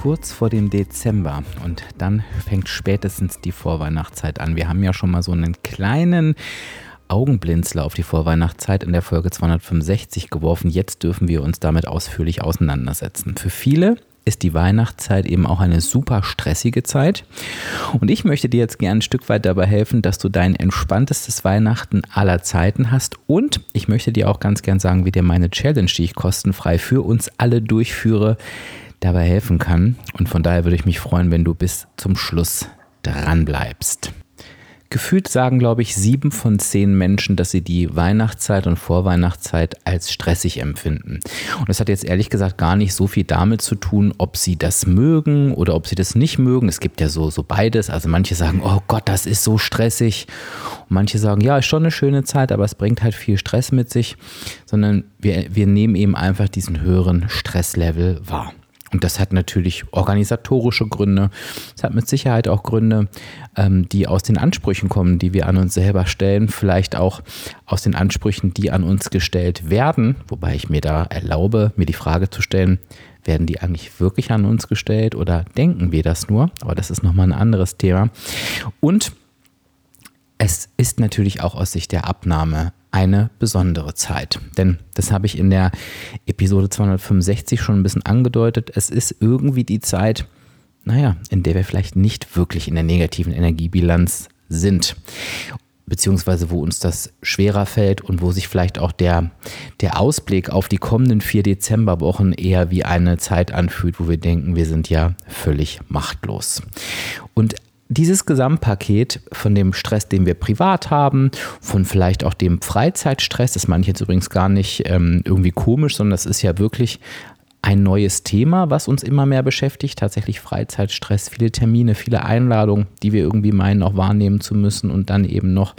kurz vor dem Dezember und dann fängt spätestens die Vorweihnachtszeit an. Wir haben ja schon mal so einen kleinen Augenblinzler auf die Vorweihnachtszeit in der Folge 265 geworfen. Jetzt dürfen wir uns damit ausführlich auseinandersetzen. Für viele ist die Weihnachtszeit eben auch eine super stressige Zeit. Und ich möchte dir jetzt gerne ein Stück weit dabei helfen, dass du dein entspanntestes Weihnachten aller Zeiten hast. Und ich möchte dir auch ganz gern sagen, wie dir meine Challenge, die ich kostenfrei für uns alle durchführe, dabei helfen kann. Und von daher würde ich mich freuen, wenn du bis zum Schluss dran bleibst. Gefühlt sagen, glaube ich, sieben von zehn Menschen, dass sie die Weihnachtszeit und Vorweihnachtszeit als stressig empfinden. Und das hat jetzt ehrlich gesagt gar nicht so viel damit zu tun, ob sie das mögen oder ob sie das nicht mögen. Es gibt ja so, so beides. Also manche sagen, oh Gott, das ist so stressig. Und manche sagen, ja, ist schon eine schöne Zeit, aber es bringt halt viel Stress mit sich. Sondern wir, wir nehmen eben einfach diesen höheren Stresslevel wahr. Und das hat natürlich organisatorische Gründe. Es hat mit Sicherheit auch Gründe, ähm, die aus den Ansprüchen kommen, die wir an uns selber stellen. Vielleicht auch aus den Ansprüchen, die an uns gestellt werden. Wobei ich mir da erlaube, mir die Frage zu stellen, werden die eigentlich wirklich an uns gestellt oder denken wir das nur? Aber das ist nochmal ein anderes Thema. Und es ist natürlich auch aus Sicht der Abnahme eine besondere Zeit. Denn das habe ich in der Episode 265 schon ein bisschen angedeutet. Es ist irgendwie die Zeit, naja, in der wir vielleicht nicht wirklich in der negativen Energiebilanz sind. Beziehungsweise wo uns das schwerer fällt und wo sich vielleicht auch der, der Ausblick auf die kommenden vier Dezemberwochen eher wie eine Zeit anfühlt, wo wir denken, wir sind ja völlig machtlos. Und dieses Gesamtpaket von dem Stress, den wir privat haben, von vielleicht auch dem Freizeitstress, das meine ich jetzt übrigens gar nicht ähm, irgendwie komisch, sondern das ist ja wirklich ein neues Thema, was uns immer mehr beschäftigt. Tatsächlich Freizeitstress, viele Termine, viele Einladungen, die wir irgendwie meinen, auch wahrnehmen zu müssen und dann eben noch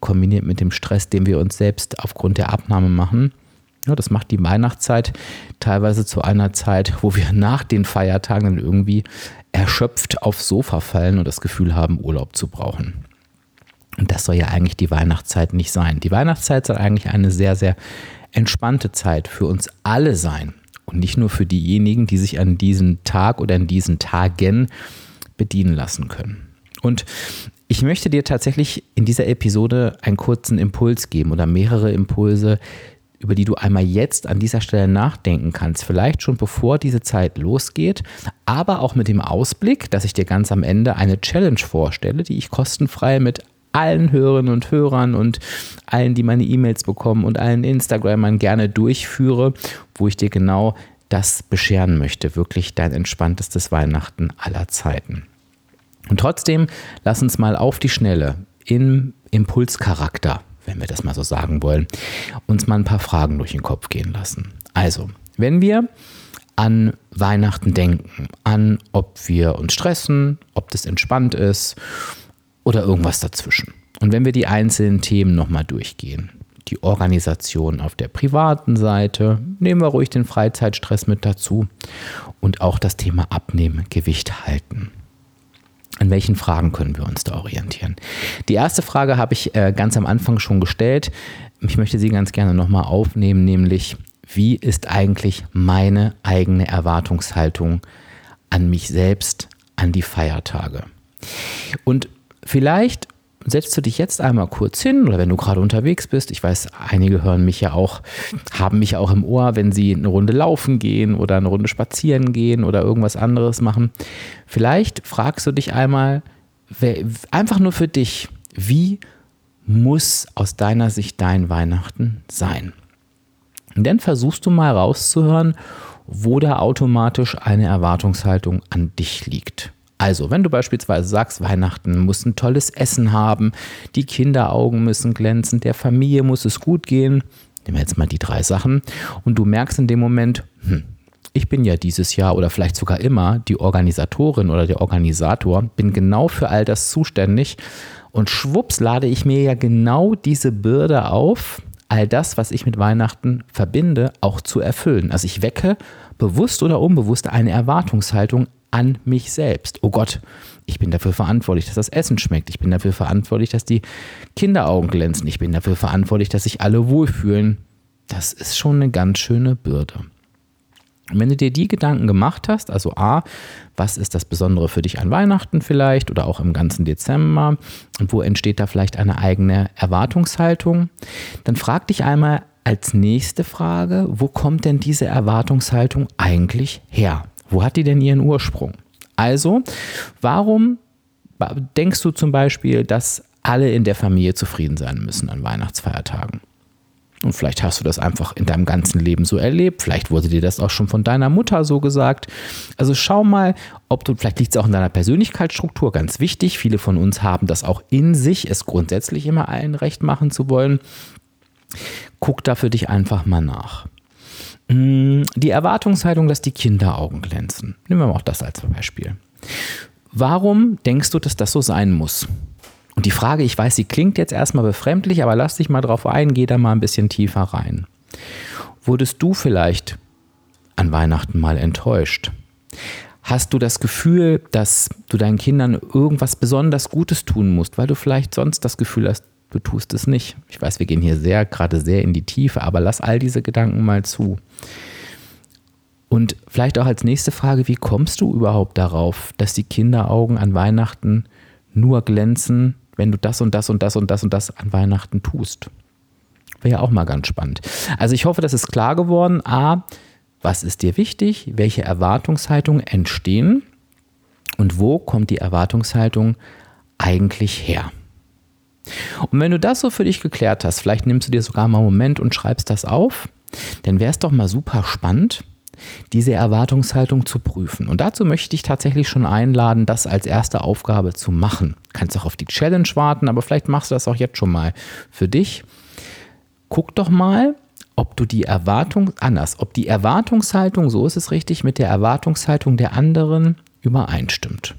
kombiniert mit dem Stress, den wir uns selbst aufgrund der Abnahme machen. Ja, das macht die Weihnachtszeit teilweise zu einer Zeit, wo wir nach den Feiertagen dann irgendwie erschöpft aufs Sofa fallen und das Gefühl haben, Urlaub zu brauchen. Und das soll ja eigentlich die Weihnachtszeit nicht sein. Die Weihnachtszeit soll eigentlich eine sehr, sehr entspannte Zeit für uns alle sein. Und nicht nur für diejenigen, die sich an diesem Tag oder an diesen Tagen bedienen lassen können. Und ich möchte dir tatsächlich in dieser Episode einen kurzen Impuls geben oder mehrere Impulse, über die du einmal jetzt an dieser Stelle nachdenken kannst. Vielleicht schon bevor diese Zeit losgeht, aber auch mit dem Ausblick, dass ich dir ganz am Ende eine Challenge vorstelle, die ich kostenfrei mit allen Hörerinnen und Hörern und allen, die meine E-Mails bekommen und allen Instagramern gerne durchführe, wo ich dir genau das bescheren möchte. Wirklich dein entspanntestes Weihnachten aller Zeiten. Und trotzdem, lass uns mal auf die Schnelle im Impulscharakter wenn wir das mal so sagen wollen, uns mal ein paar Fragen durch den Kopf gehen lassen. Also, wenn wir an Weihnachten denken, an ob wir uns stressen, ob das entspannt ist oder irgendwas dazwischen. Und wenn wir die einzelnen Themen nochmal durchgehen, die Organisation auf der privaten Seite, nehmen wir ruhig den Freizeitstress mit dazu und auch das Thema Abnehmen, Gewicht halten. An welchen Fragen können wir uns da orientieren? Die erste Frage habe ich äh, ganz am Anfang schon gestellt. Ich möchte sie ganz gerne nochmal aufnehmen, nämlich wie ist eigentlich meine eigene Erwartungshaltung an mich selbst, an die Feiertage? Und vielleicht setzt du dich jetzt einmal kurz hin oder wenn du gerade unterwegs bist, ich weiß, einige hören mich ja auch, haben mich auch im Ohr, wenn sie eine Runde laufen gehen oder eine Runde spazieren gehen oder irgendwas anderes machen. Vielleicht fragst du dich einmal, einfach nur für dich, wie muss aus deiner Sicht dein Weihnachten sein? Und dann versuchst du mal rauszuhören, wo da automatisch eine Erwartungshaltung an dich liegt. Also, wenn du beispielsweise sagst, Weihnachten muss ein tolles Essen haben, die Kinderaugen müssen glänzen, der Familie muss es gut gehen, nehmen wir jetzt mal die drei Sachen, und du merkst in dem Moment, hm, ich bin ja dieses Jahr oder vielleicht sogar immer die Organisatorin oder der Organisator, bin genau für all das zuständig und schwupps lade ich mir ja genau diese Bürde auf, all das, was ich mit Weihnachten verbinde, auch zu erfüllen. Also ich wecke bewusst oder unbewusst eine Erwartungshaltung an mich selbst. Oh Gott, ich bin dafür verantwortlich, dass das Essen schmeckt. Ich bin dafür verantwortlich, dass die Kinderaugen glänzen. Ich bin dafür verantwortlich, dass sich alle wohlfühlen. Das ist schon eine ganz schöne Bürde. Und wenn du dir die Gedanken gemacht hast, also A, was ist das Besondere für dich an Weihnachten vielleicht oder auch im ganzen Dezember und wo entsteht da vielleicht eine eigene Erwartungshaltung, dann frag dich einmal als nächste Frage, wo kommt denn diese Erwartungshaltung eigentlich her? Wo hat die denn ihren Ursprung? Also, warum denkst du zum Beispiel, dass alle in der Familie zufrieden sein müssen an Weihnachtsfeiertagen? Und vielleicht hast du das einfach in deinem ganzen Leben so erlebt. Vielleicht wurde dir das auch schon von deiner Mutter so gesagt. Also schau mal, ob du, vielleicht liegt es auch in deiner Persönlichkeitsstruktur, ganz wichtig. Viele von uns haben das auch in sich, es grundsätzlich immer allen recht machen zu wollen. Guck da für dich einfach mal nach. Mm, die Erwartungshaltung, dass die Kinderaugen glänzen. Nehmen wir mal auch das als Beispiel. Warum denkst du, dass das so sein muss? Und die Frage, ich weiß, sie klingt jetzt erstmal befremdlich, aber lass dich mal drauf ein, geh da mal ein bisschen tiefer rein. Wurdest du vielleicht an Weihnachten mal enttäuscht? Hast du das Gefühl, dass du deinen Kindern irgendwas besonders Gutes tun musst, weil du vielleicht sonst das Gefühl hast, du tust es nicht? Ich weiß, wir gehen hier sehr, gerade sehr in die Tiefe, aber lass all diese Gedanken mal zu. Und vielleicht auch als nächste Frage, wie kommst du überhaupt darauf, dass die Kinderaugen an Weihnachten nur glänzen, wenn du das und das und das und das und das an Weihnachten tust. Wäre ja auch mal ganz spannend. Also ich hoffe, das ist klar geworden. A, was ist dir wichtig? Welche Erwartungshaltungen entstehen? Und wo kommt die Erwartungshaltung eigentlich her? Und wenn du das so für dich geklärt hast, vielleicht nimmst du dir sogar mal einen Moment und schreibst das auf, dann wäre es doch mal super spannend, diese Erwartungshaltung zu prüfen. Und dazu möchte ich tatsächlich schon einladen, das als erste Aufgabe zu machen. Du kannst auch auf die Challenge warten, aber vielleicht machst du das auch jetzt schon mal für dich. Guck doch mal, ob du die Erwartung anders, ob die Erwartungshaltung, so ist es richtig, mit der Erwartungshaltung der anderen übereinstimmt.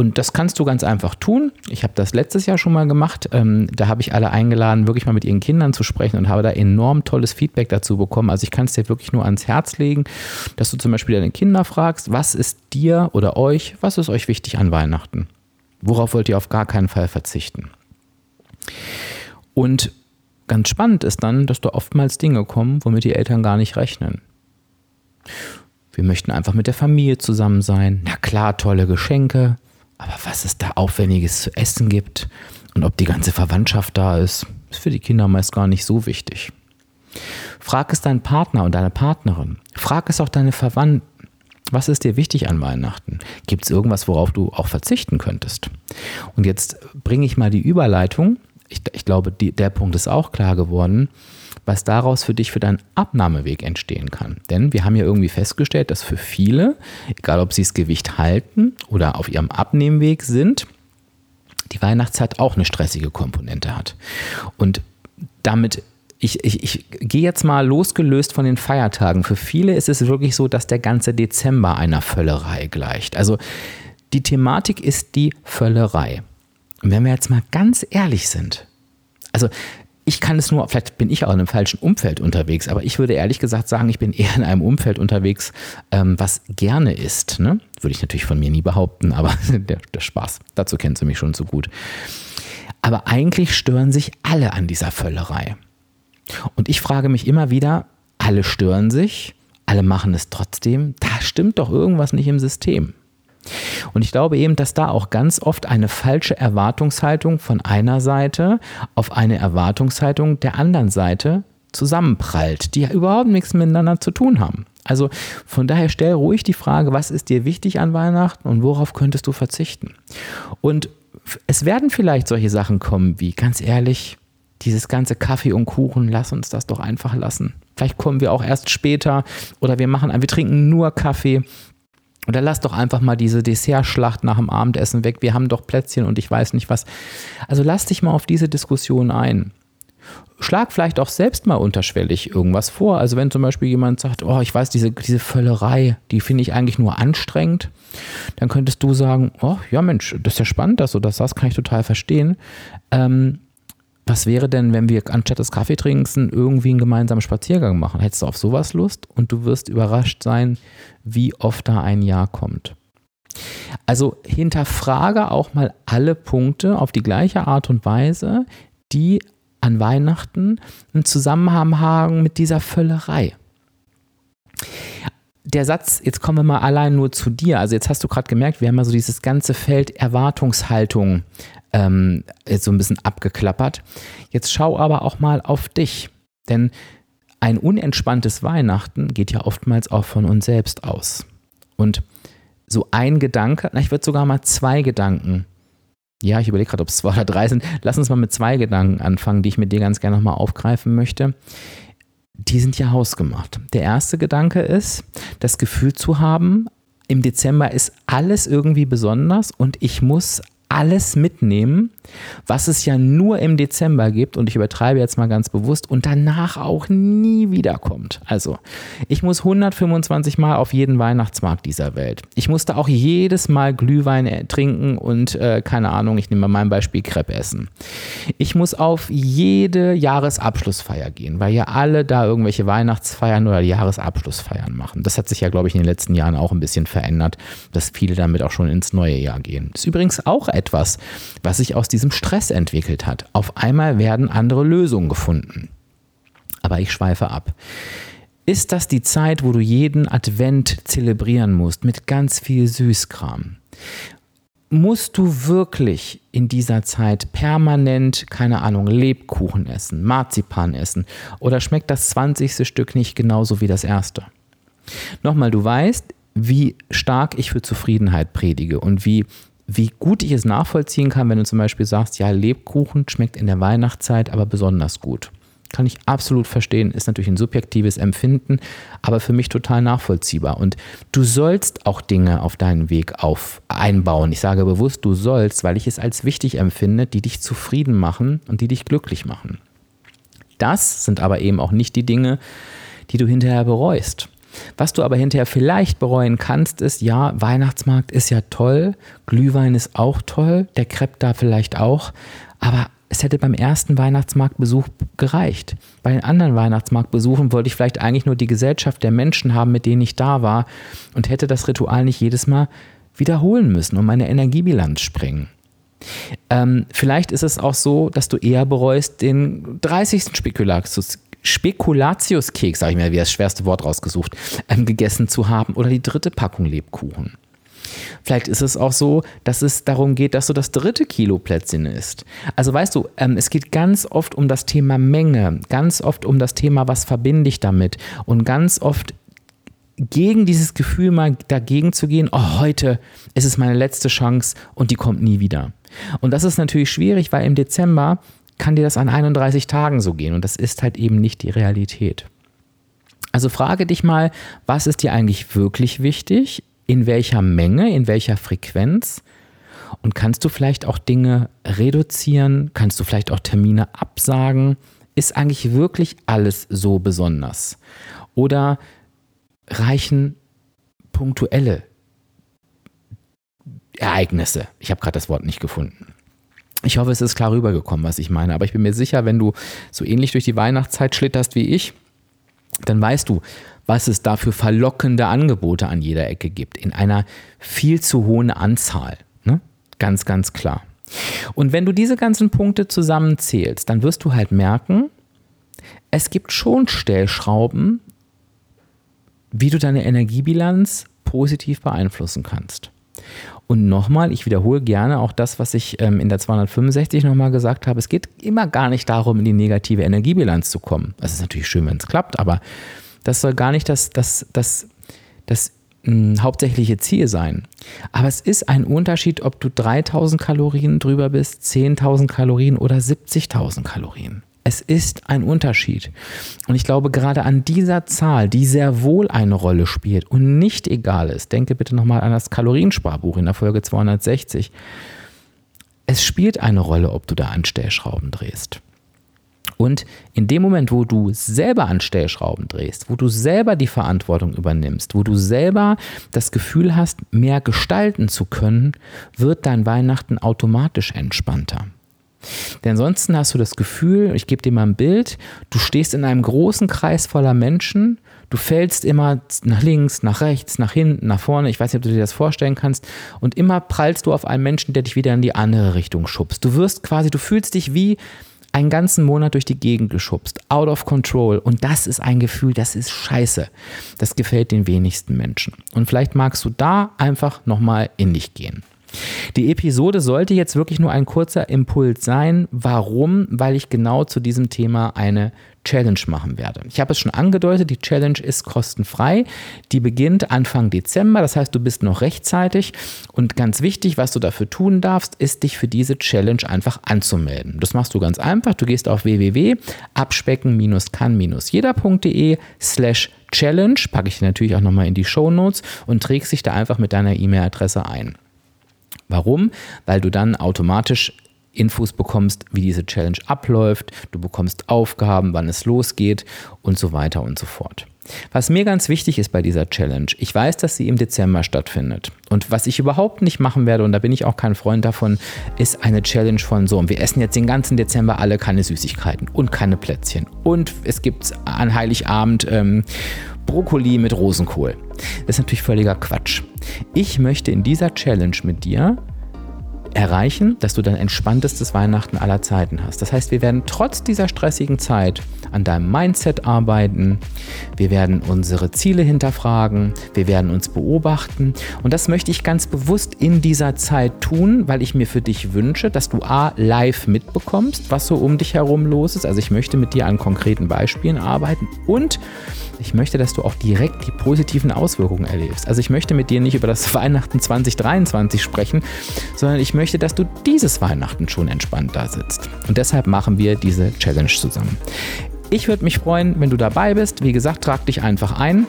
Und das kannst du ganz einfach tun. Ich habe das letztes Jahr schon mal gemacht. Ähm, da habe ich alle eingeladen, wirklich mal mit ihren Kindern zu sprechen und habe da enorm tolles Feedback dazu bekommen. Also ich kann es dir wirklich nur ans Herz legen, dass du zum Beispiel deine Kinder fragst, was ist dir oder euch, was ist euch wichtig an Weihnachten? Worauf wollt ihr auf gar keinen Fall verzichten? Und ganz spannend ist dann, dass da oftmals Dinge kommen, womit die Eltern gar nicht rechnen. Wir möchten einfach mit der Familie zusammen sein. Na klar, tolle Geschenke. Aber was es da Aufwendiges zu essen gibt und ob die ganze Verwandtschaft da ist, ist für die Kinder meist gar nicht so wichtig. Frag es deinen Partner und deine Partnerin. Frag es auch deine Verwandten. Was ist dir wichtig an Weihnachten? Gibt es irgendwas, worauf du auch verzichten könntest? Und jetzt bringe ich mal die Überleitung. Ich, ich glaube, die, der Punkt ist auch klar geworden was daraus für dich für deinen Abnahmeweg entstehen kann. Denn wir haben ja irgendwie festgestellt, dass für viele, egal ob sie das Gewicht halten oder auf ihrem Abnehmweg sind, die Weihnachtszeit auch eine stressige Komponente hat. Und damit ich, ich, ich gehe jetzt mal losgelöst von den Feiertagen. Für viele ist es wirklich so, dass der ganze Dezember einer Völlerei gleicht. Also die Thematik ist die Völlerei. Und wenn wir jetzt mal ganz ehrlich sind, also ich kann es nur, vielleicht bin ich auch in einem falschen Umfeld unterwegs, aber ich würde ehrlich gesagt sagen, ich bin eher in einem Umfeld unterwegs, ähm, was gerne ist. Ne? Würde ich natürlich von mir nie behaupten, aber der, der Spaß, dazu kennst du mich schon so gut. Aber eigentlich stören sich alle an dieser Völlerei. Und ich frage mich immer wieder, alle stören sich, alle machen es trotzdem, da stimmt doch irgendwas nicht im System. Und ich glaube eben, dass da auch ganz oft eine falsche Erwartungshaltung von einer Seite auf eine Erwartungshaltung der anderen Seite zusammenprallt, die ja überhaupt nichts miteinander zu tun haben. Also von daher stell ruhig die Frage, was ist dir wichtig an Weihnachten und worauf könntest du verzichten? Und es werden vielleicht solche Sachen kommen wie, ganz ehrlich, dieses ganze Kaffee und Kuchen, lass uns das doch einfach lassen. Vielleicht kommen wir auch erst später oder wir machen, wir trinken nur Kaffee oder lass doch einfach mal diese Dessertschlacht nach dem Abendessen weg. Wir haben doch Plätzchen und ich weiß nicht was. Also lass dich mal auf diese Diskussion ein. Schlag vielleicht auch selbst mal unterschwellig irgendwas vor. Also wenn zum Beispiel jemand sagt, oh, ich weiß, diese, diese Völlerei, die finde ich eigentlich nur anstrengend, dann könntest du sagen, oh, ja Mensch, das ist ja spannend, dass du das sagst, kann ich total verstehen. Ähm, was wäre denn, wenn wir anstatt des Kaffeetrinkens irgendwie einen gemeinsamen Spaziergang machen? Hättest du auf sowas Lust? Und du wirst überrascht sein, wie oft da ein Ja kommt. Also hinterfrage auch mal alle Punkte auf die gleiche Art und Weise, die an Weihnachten einen Zusammenhang haben mit dieser Völlerei. Der Satz, jetzt kommen wir mal allein nur zu dir. Also jetzt hast du gerade gemerkt, wir haben ja so dieses ganze Feld Erwartungshaltung ähm, jetzt so ein bisschen abgeklappert. Jetzt schau aber auch mal auf dich. Denn ein unentspanntes Weihnachten geht ja oftmals auch von uns selbst aus. Und so ein Gedanke, na, ich würde sogar mal zwei Gedanken. Ja, ich überlege gerade, ob es zwei oder drei sind. Lass uns mal mit zwei Gedanken anfangen, die ich mit dir ganz gerne nochmal aufgreifen möchte. Die sind ja hausgemacht. Der erste Gedanke ist, das Gefühl zu haben, im Dezember ist alles irgendwie besonders und ich muss alles mitnehmen, was es ja nur im Dezember gibt und ich übertreibe jetzt mal ganz bewusst und danach auch nie wiederkommt. Also, ich muss 125 Mal auf jeden Weihnachtsmarkt dieser Welt. Ich musste auch jedes Mal Glühwein äh, trinken und äh, keine Ahnung, ich nehme mal mein Beispiel Crepe essen. Ich muss auf jede Jahresabschlussfeier gehen, weil ja alle da irgendwelche Weihnachtsfeiern oder Jahresabschlussfeiern machen. Das hat sich ja, glaube ich, in den letzten Jahren auch ein bisschen verändert, dass viele damit auch schon ins neue Jahr gehen. Das ist übrigens auch etwas, was sich aus diesem Stress entwickelt hat. Auf einmal werden andere Lösungen gefunden. Aber ich schweife ab. Ist das die Zeit, wo du jeden Advent zelebrieren musst mit ganz viel Süßkram? Musst du wirklich in dieser Zeit permanent, keine Ahnung, Lebkuchen essen, Marzipan essen oder schmeckt das 20. Stück nicht genauso wie das erste? Nochmal, du weißt, wie stark ich für Zufriedenheit predige und wie wie gut ich es nachvollziehen kann, wenn du zum Beispiel sagst, ja, Lebkuchen schmeckt in der Weihnachtszeit aber besonders gut. Kann ich absolut verstehen, ist natürlich ein subjektives Empfinden, aber für mich total nachvollziehbar. Und du sollst auch Dinge auf deinen Weg auf einbauen. Ich sage bewusst, du sollst, weil ich es als wichtig empfinde, die dich zufrieden machen und die dich glücklich machen. Das sind aber eben auch nicht die Dinge, die du hinterher bereust. Was du aber hinterher vielleicht bereuen kannst, ist, ja, Weihnachtsmarkt ist ja toll, Glühwein ist auch toll, der Crepe da vielleicht auch, aber es hätte beim ersten Weihnachtsmarktbesuch gereicht. Bei den anderen Weihnachtsmarktbesuchen wollte ich vielleicht eigentlich nur die Gesellschaft der Menschen haben, mit denen ich da war und hätte das Ritual nicht jedes Mal wiederholen müssen und meine Energiebilanz springen. Ähm, vielleicht ist es auch so, dass du eher bereust, den 30. Spekulatius, Spekulatiuskeks, sage ich mir, wie das schwerste Wort rausgesucht, ähm, gegessen zu haben oder die dritte Packung Lebkuchen. Vielleicht ist es auch so, dass es darum geht, dass du das dritte Kilo Plätzchen isst. Also weißt du, ähm, es geht ganz oft um das Thema Menge, ganz oft um das Thema, was verbinde ich damit und ganz oft gegen dieses Gefühl mal dagegen zu gehen, oh, heute ist es meine letzte Chance und die kommt nie wieder. Und das ist natürlich schwierig, weil im Dezember kann dir das an 31 Tagen so gehen. Und das ist halt eben nicht die Realität. Also frage dich mal, was ist dir eigentlich wirklich wichtig, in welcher Menge, in welcher Frequenz? Und kannst du vielleicht auch Dinge reduzieren, kannst du vielleicht auch Termine absagen, ist eigentlich wirklich alles so besonders? Oder reichen punktuelle Ereignisse. Ich habe gerade das Wort nicht gefunden. Ich hoffe, es ist klar rübergekommen, was ich meine. Aber ich bin mir sicher, wenn du so ähnlich durch die Weihnachtszeit schlitterst wie ich, dann weißt du, was es da für verlockende Angebote an jeder Ecke gibt. In einer viel zu hohen Anzahl. Ne? Ganz, ganz klar. Und wenn du diese ganzen Punkte zusammenzählst, dann wirst du halt merken, es gibt schon Stellschrauben, wie du deine Energiebilanz positiv beeinflussen kannst. Und nochmal, ich wiederhole gerne auch das, was ich ähm, in der 265 nochmal gesagt habe. Es geht immer gar nicht darum, in die negative Energiebilanz zu kommen. Das ist natürlich schön, wenn es klappt, aber das soll gar nicht das, das, das, das mh, hm, hauptsächliche Ziel sein. Aber es ist ein Unterschied, ob du 3000 Kalorien drüber bist, 10.000 Kalorien oder 70.000 Kalorien. Es ist ein Unterschied. Und ich glaube, gerade an dieser Zahl, die sehr wohl eine Rolle spielt und nicht egal ist, denke bitte nochmal an das Kaloriensparbuch in der Folge 260. Es spielt eine Rolle, ob du da an Stellschrauben drehst. Und in dem Moment, wo du selber an Stellschrauben drehst, wo du selber die Verantwortung übernimmst, wo du selber das Gefühl hast, mehr gestalten zu können, wird dein Weihnachten automatisch entspannter. Denn ansonsten hast du das Gefühl, ich gebe dir mal ein Bild, du stehst in einem großen Kreis voller Menschen, du fällst immer nach links, nach rechts, nach hinten, nach vorne, ich weiß nicht, ob du dir das vorstellen kannst, und immer prallst du auf einen Menschen, der dich wieder in die andere Richtung schubst. Du wirst quasi, du fühlst dich wie einen ganzen Monat durch die Gegend geschubst, out of control. Und das ist ein Gefühl, das ist scheiße. Das gefällt den wenigsten Menschen. Und vielleicht magst du da einfach nochmal in dich gehen. Die Episode sollte jetzt wirklich nur ein kurzer Impuls sein. Warum? Weil ich genau zu diesem Thema eine Challenge machen werde. Ich habe es schon angedeutet, die Challenge ist kostenfrei. Die beginnt Anfang Dezember, das heißt, du bist noch rechtzeitig. Und ganz wichtig, was du dafür tun darfst, ist dich für diese Challenge einfach anzumelden. Das machst du ganz einfach. Du gehst auf www.abspecken-kann-jeder.de slash Challenge, packe ich natürlich auch nochmal in die Show Notes und trägst dich da einfach mit deiner E-Mail-Adresse ein. Warum? Weil du dann automatisch Infos bekommst, wie diese Challenge abläuft, du bekommst Aufgaben, wann es losgeht und so weiter und so fort. Was mir ganz wichtig ist bei dieser Challenge, ich weiß, dass sie im Dezember stattfindet. Und was ich überhaupt nicht machen werde, und da bin ich auch kein Freund davon, ist eine Challenge von so, wir essen jetzt den ganzen Dezember alle keine Süßigkeiten und keine Plätzchen. Und es gibt an Heiligabend ähm, Brokkoli mit Rosenkohl. Das ist natürlich völliger Quatsch. Ich möchte in dieser Challenge mit dir erreichen, dass du dein entspanntestes Weihnachten aller Zeiten hast. Das heißt, wir werden trotz dieser stressigen Zeit an deinem Mindset arbeiten, wir werden unsere Ziele hinterfragen, wir werden uns beobachten und das möchte ich ganz bewusst in dieser Zeit tun, weil ich mir für dich wünsche, dass du A live mitbekommst, was so um dich herum los ist. Also ich möchte mit dir an konkreten Beispielen arbeiten und ich möchte, dass du auch direkt die positiven Auswirkungen erlebst. Also ich möchte mit dir nicht über das Weihnachten 2023 sprechen, sondern ich möchte, dass du dieses Weihnachten schon entspannt da sitzt. Und deshalb machen wir diese Challenge zusammen. Ich würde mich freuen, wenn du dabei bist. Wie gesagt, trag dich einfach ein.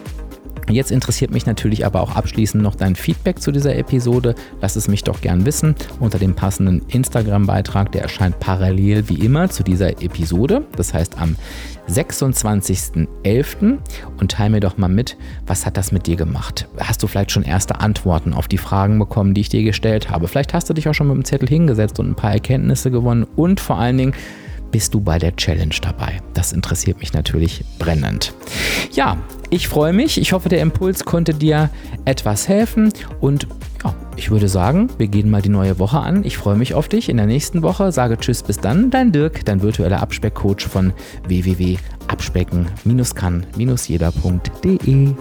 Jetzt interessiert mich natürlich aber auch abschließend noch dein Feedback zu dieser Episode. Lass es mich doch gern wissen unter dem passenden Instagram-Beitrag. Der erscheint parallel wie immer zu dieser Episode. Das heißt am 26.11. Und teile mir doch mal mit, was hat das mit dir gemacht? Hast du vielleicht schon erste Antworten auf die Fragen bekommen, die ich dir gestellt habe? Vielleicht hast du dich auch schon mit dem Zettel hingesetzt und ein paar Erkenntnisse gewonnen. Und vor allen Dingen, bist du bei der Challenge dabei? Das interessiert mich natürlich brennend. Ja, ich freue mich. Ich hoffe, der Impuls konnte dir etwas helfen und ja, ich würde sagen, wir gehen mal die neue Woche an. Ich freue mich auf dich in der nächsten Woche. Sage Tschüss, bis dann. Dein Dirk, dein virtueller Abspeckcoach von www.abspecken-kann-jeder.de.